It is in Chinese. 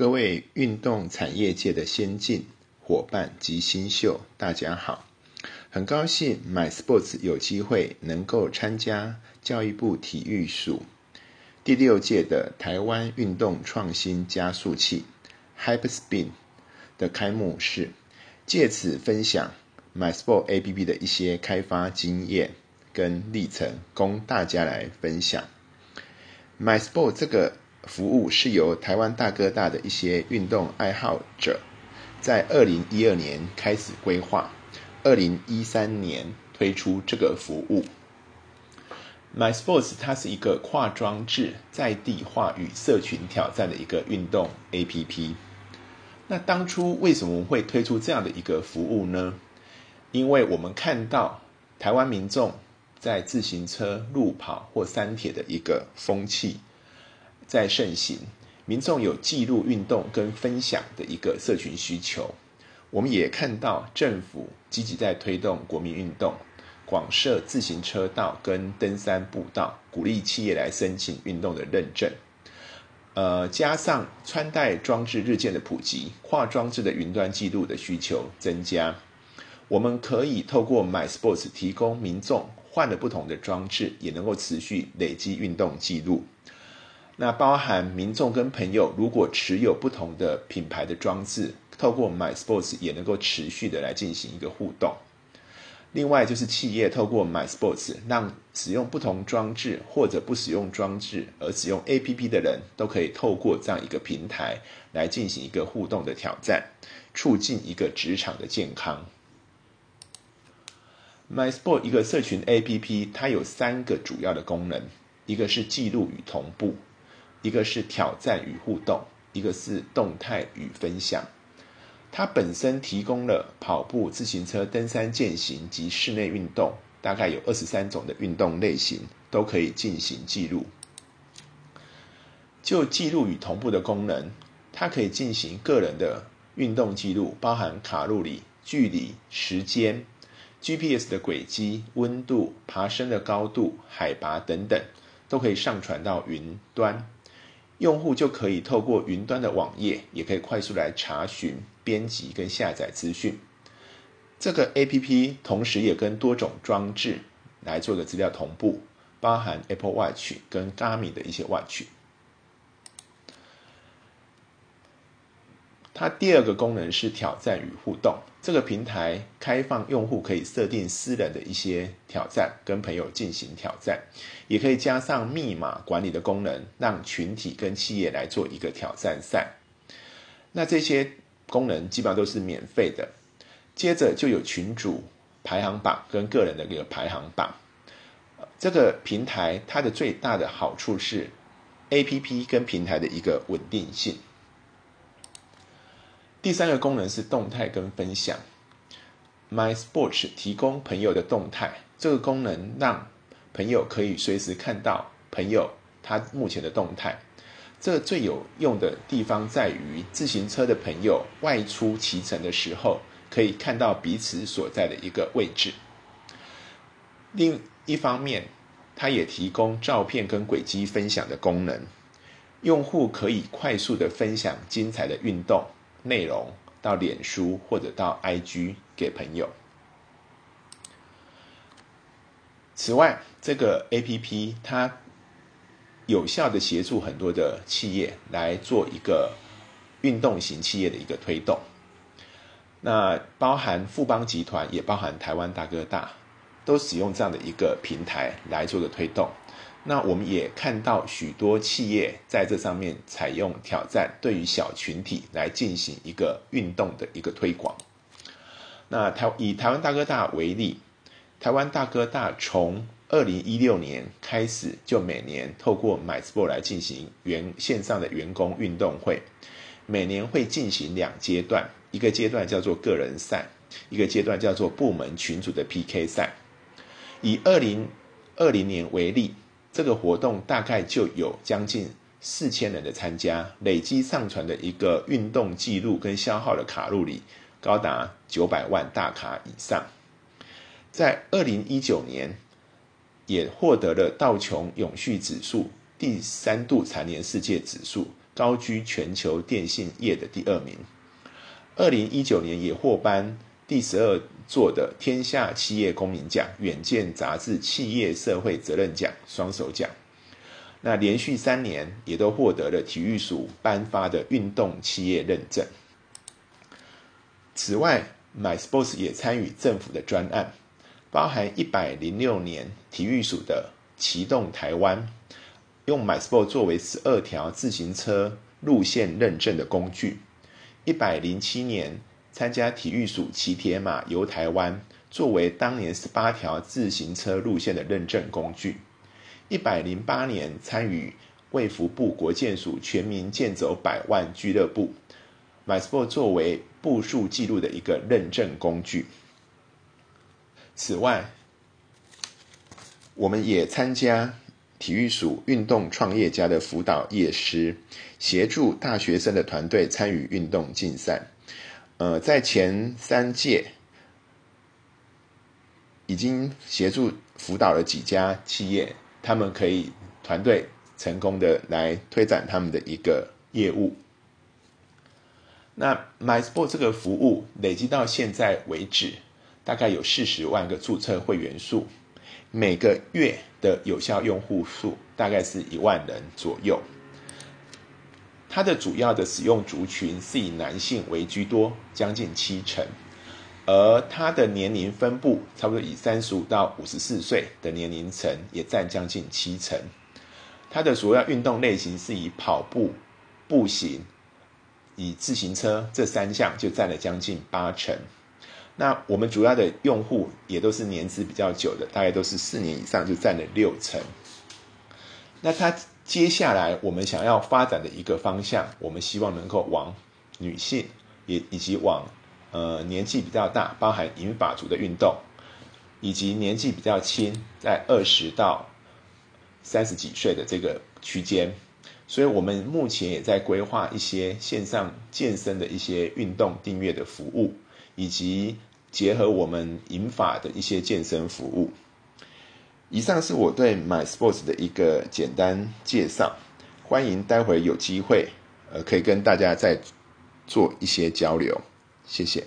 各位运动产业界的先进伙伴及新秀，大家好！很高兴 MySports 有机会能够参加教育部体育署第六届的台湾运动创新加速器 HyperSpin 的开幕式，借此分享 MySport APP 的一些开发经验跟历程，供大家来分享。MySport 这个服务是由台湾大哥大的一些运动爱好者，在二零一二年开始规划，二零一三年推出这个服务。MySports 它是一个跨装置在地化与社群挑战的一个运动 APP。那当初为什么会推出这样的一个服务呢？因为我们看到台湾民众在自行车、路跑或山铁的一个风气。在盛行，民众有记录运动跟分享的一个社群需求。我们也看到政府积极在推动国民运动，广设自行车道跟登山步道，鼓励企业来申请运动的认证。呃，加上穿戴装置日渐的普及，跨装置的云端记录的需求增加，我们可以透过 MySports 提供民众换了不同的装置，也能够持续累积运动记录。那包含民众跟朋友，如果持有不同的品牌的装置，透过 MySports 也能够持续的来进行一个互动。另外就是企业透过 MySports，让使用不同装置或者不使用装置而使用 APP 的人都可以透过这样一个平台来进行一个互动的挑战，促进一个职场的健康。MySport 一个社群 APP，它有三个主要的功能，一个是记录与同步。一个是挑战与互动，一个是动态与分享。它本身提供了跑步、自行车、登山、健行及室内运动，大概有二十三种的运动类型都可以进行记录。就记录与同步的功能，它可以进行个人的运动记录，包含卡路里、距离、时间、GPS 的轨迹、温度、爬升的高度、海拔等等，都可以上传到云端。用户就可以透过云端的网页，也可以快速来查询、编辑跟下载资讯。这个 A P P 同时也跟多种装置来做个资料同步，包含 Apple Watch 跟 Garmin 的一些 Watch。它第二个功能是挑战与互动。这个平台开放用户可以设定私人的一些挑战，跟朋友进行挑战，也可以加上密码管理的功能，让群体跟企业来做一个挑战赛。那这些功能基本上都是免费的。接着就有群主排行榜跟个人的一个排行榜。这个平台它的最大的好处是 A P P 跟平台的一个稳定性。第三个功能是动态跟分享，MySports 提供朋友的动态，这个功能让朋友可以随时看到朋友他目前的动态。这最有用的地方在于，自行车的朋友外出骑乘的时候，可以看到彼此所在的一个位置。另一方面，它也提供照片跟轨迹分享的功能，用户可以快速的分享精彩的运动。内容到脸书或者到 IG 给朋友。此外，这个 APP 它有效的协助很多的企业来做一个运动型企业的一个推动。那包含富邦集团，也包含台湾大哥大，都使用这样的一个平台来做的推动。那我们也看到许多企业在这上面采用挑战，对于小群体来进行一个运动的一个推广。那台以台湾大哥大为例，台湾大哥大从二零一六年开始，就每年透过 MySport 来进行员线上的员工运动会，每年会进行两阶段，一个阶段叫做个人赛，一个阶段叫做部门群组的 PK 赛。以二零二零年为例。这个活动大概就有将近四千人的参加，累积上传的一个运动记录跟消耗的卡路里高达九百万大卡以上。在二零一九年，也获得了道琼永续指数第三度蝉联世界指数，高居全球电信业的第二名。二零一九年也获颁第十二座的天下企业公民奖、远见杂志企业社会责任奖双手奖。那连续三年也都获得了体育署颁发的运动企业认证。此外，MySports 也参与政府的专案，包含一百零六年体育署的启动台湾，用 MySports 作为十二条自行车路线认证的工具；一百零七年参加体育署骑铁马游台湾，作为当年十八条自行车路线的认证工具。一百零八年参与卫福部国建署全民健走百万俱乐部，MySport 作为步数记录的一个认证工具。此外，我们也参加体育署运动创业家的辅导业师，协助大学生的团队参与运动竞赛。呃，在前三届已经协助辅导了几家企业。他们可以团队成功的来推展他们的一个业务。那 MySport 这个服务累积到现在为止，大概有四十万个注册会员数，每个月的有效用户数大概是一万人左右。它的主要的使用族群是以男性为居多，将近七成。而它的年龄分布差不多以三十五到五十四岁的年龄层也占将近七成。它的主要运动类型是以跑步、步行、以自行车这三项就占了将近八成。那我们主要的用户也都是年资比较久的，大概都是四年以上就占了六成。那它接下来我们想要发展的一个方向，我们希望能够往女性也以及往。呃，年纪比较大，包含银发族的运动，以及年纪比较轻，在二十到三十几岁的这个区间，所以我们目前也在规划一些线上健身的一些运动订阅的服务，以及结合我们银发的一些健身服务。以上是我对 My Sports 的一个简单介绍，欢迎待会有机会，呃，可以跟大家再做一些交流。谢谢。